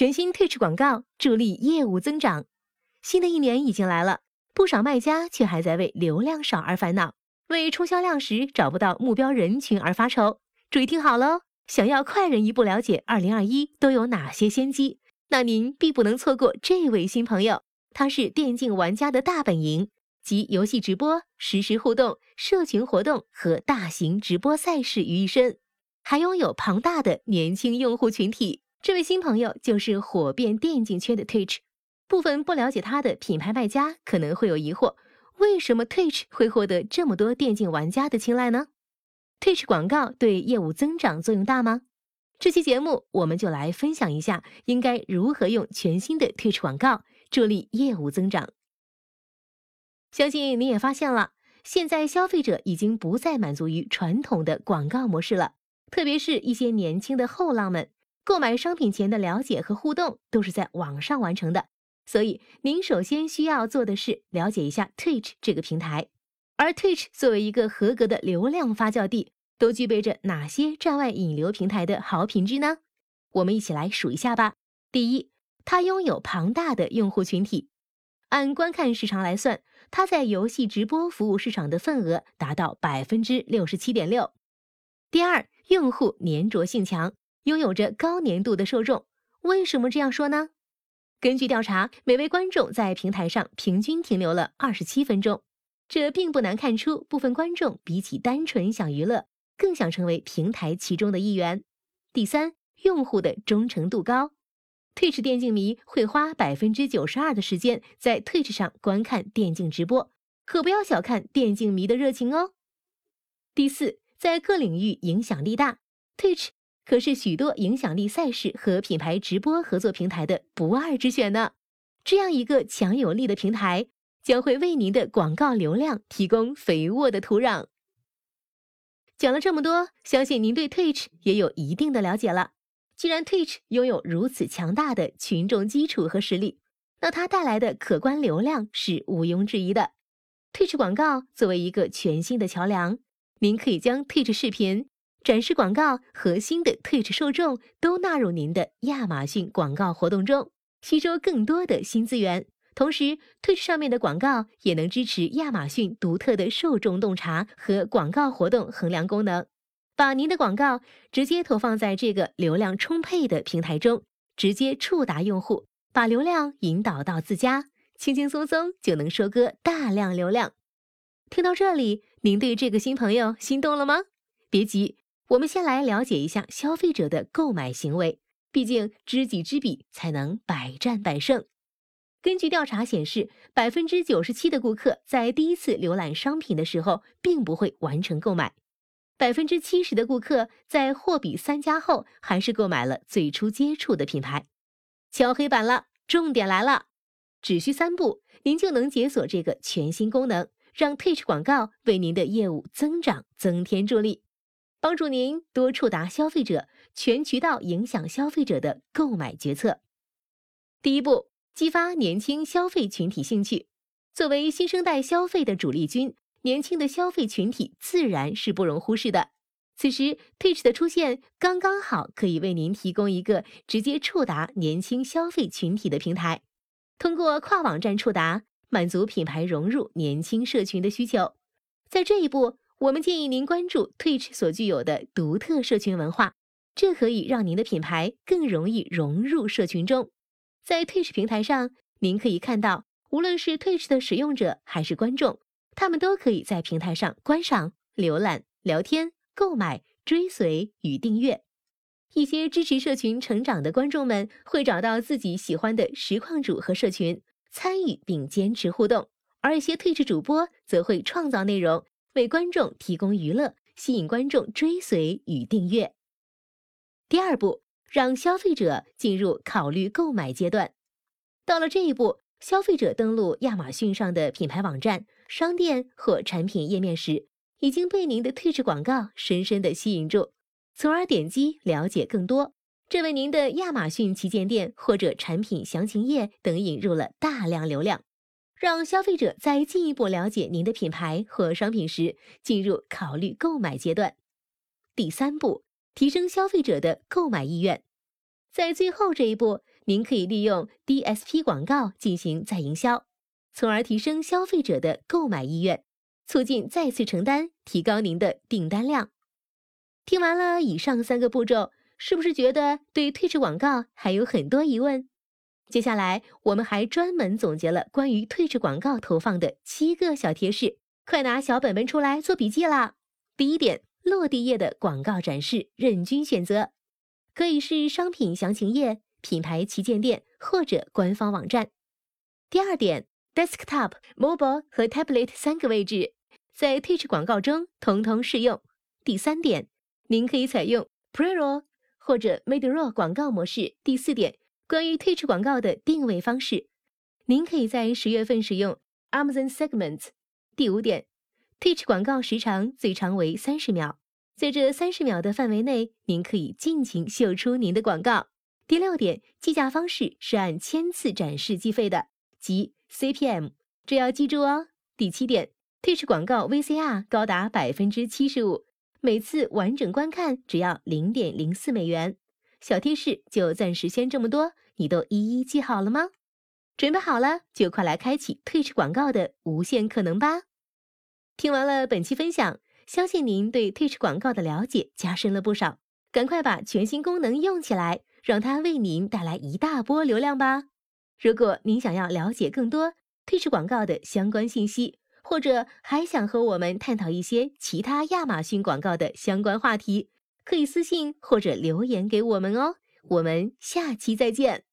全新 Twitch 广告助力业务增长。新的一年已经来了，不少卖家却还在为流量少而烦恼，为冲销量时找不到目标人群而发愁。注意听好喽，想要快人一步了解2021都有哪些先机，那您必不能错过这位新朋友。他是电竞玩家的大本营，集游戏直播、实时互动、社群活动和大型直播赛事于一身，还拥有庞大的年轻用户群体。这位新朋友就是火遍电竞圈的 Twitch。部分不了解他的品牌卖家可能会有疑惑：为什么 Twitch 会获得这么多电竞玩家的青睐呢？Twitch 广告对业务增长作用大吗？这期节目我们就来分享一下，应该如何用全新的 Twitch 广告助力业务增长。相信你也发现了，现在消费者已经不再满足于传统的广告模式了，特别是一些年轻的后浪们。购买商品前的了解和互动都是在网上完成的，所以您首先需要做的是了解一下 Twitch 这个平台。而 Twitch 作为一个合格的流量发酵地，都具备着哪些站外引流平台的好品质呢？我们一起来数一下吧。第一，它拥有庞大的用户群体，按观看时长来算，它在游戏直播服务市场的份额达到百分之六十七点六。第二，用户粘着性强。拥有着高粘度的受众，为什么这样说呢？根据调查，每位观众在平台上平均停留了二十七分钟，这并不难看出，部分观众比起单纯想娱乐，更想成为平台其中的一员。第三，用户的忠诚度高，Twitch 电竞迷会花百分之九十二的时间在 Twitch 上观看电竞直播，可不要小看电竞迷的热情哦。第四，在各领域影响力大，Twitch。可是许多影响力赛事和品牌直播合作平台的不二之选呢。这样一个强有力的平台，将会为您的广告流量提供肥沃的土壤。讲了这么多，相信您对 Twitch 也有一定的了解了。既然 Twitch 拥有如此强大的群众基础和实力，那它带来的可观流量是毋庸置疑的。Twitch 广告作为一个全新的桥梁，您可以将 Twitch 视频。展示广告和新的 Twitch 受众都纳入您的亚马逊广告活动中，吸收更多的新资源。同时，Twitch 上面的广告也能支持亚马逊独特的受众洞察和广告活动衡量功能，把您的广告直接投放在这个流量充沛的平台中，直接触达用户，把流量引导到自家，轻轻松松就能收割大量流量。听到这里，您对这个新朋友心动了吗？别急。我们先来了解一下消费者的购买行为，毕竟知己知彼才能百战百胜。根据调查显示，百分之九十七的顾客在第一次浏览商品的时候，并不会完成购买；百分之七十的顾客在货比三家后，还是购买了最初接触的品牌。敲黑板了，重点来了，只需三步，您就能解锁这个全新功能，让 Twitch 广告为您的业务增长增添助力。帮助您多触达消费者，全渠道影响消费者的购买决策。第一步，激发年轻消费群体兴趣。作为新生代消费的主力军，年轻的消费群体自然是不容忽视的。此时，Twitch 的出现刚刚好，可以为您提供一个直接触达年轻消费群体的平台。通过跨网站触达，满足品牌融入年轻社群的需求。在这一步。我们建议您关注 Twitch 所具有的独特社群文化，这可以让您的品牌更容易融入社群中。在 Twitch 平台上，您可以看到，无论是 Twitch 的使用者还是观众，他们都可以在平台上观赏、浏览、聊天、购买、追随与订阅。一些支持社群成长的观众们会找到自己喜欢的实况主和社群，参与并坚持互动；而一些 Twitch 主播则会创造内容。为观众提供娱乐，吸引观众追随与订阅。第二步，让消费者进入考虑购买阶段。到了这一步，消费者登录亚马逊上的品牌网站、商店或产品页面时，已经被您的 Twitch 广告深深的吸引住，从而点击了解更多，这为您的亚马逊旗舰店或者产品详情页等引入了大量流量。让消费者在进一步了解您的品牌或商品时，进入考虑购买阶段。第三步，提升消费者的购买意愿。在最后这一步，您可以利用 DSP 广告进行再营销，从而提升消费者的购买意愿，促进再次承担，提高您的订单量。听完了以上三个步骤，是不是觉得对退出广告还有很多疑问？接下来我们还专门总结了关于退出广告投放的七个小贴士，快拿小本本出来做笔记啦！第一点，落地页的广告展示任君选择，可以是商品详情页、品牌旗舰店或者官方网站。第二点，desktop、mobile 和 tablet 三个位置在退出广告中通通适用。第三点，您可以采用 pre-roll 或者 mid-roll 广告模式。第四点。关于退出广告的定位方式，您可以在十月份使用 Amazon Segments。第五点，退出广告时长最长为三十秒，在这三十秒的范围内，您可以尽情秀出您的广告。第六点，计价方式是按千次展示计费的，即 CPM，这要记住哦。第七点，退出广告 VCR 高达百分之七十五，每次完整观看只要零点零四美元。小贴士就暂时先这么多，你都一一记好了吗？准备好了就快来开启退出广告的无限可能吧！听完了本期分享，相信您对退出广告的了解加深了不少。赶快把全新功能用起来，让它为您带来一大波流量吧！如果您想要了解更多退出广告的相关信息，或者还想和我们探讨一些其他亚马逊广告的相关话题，可以私信或者留言给我们哦，我们下期再见。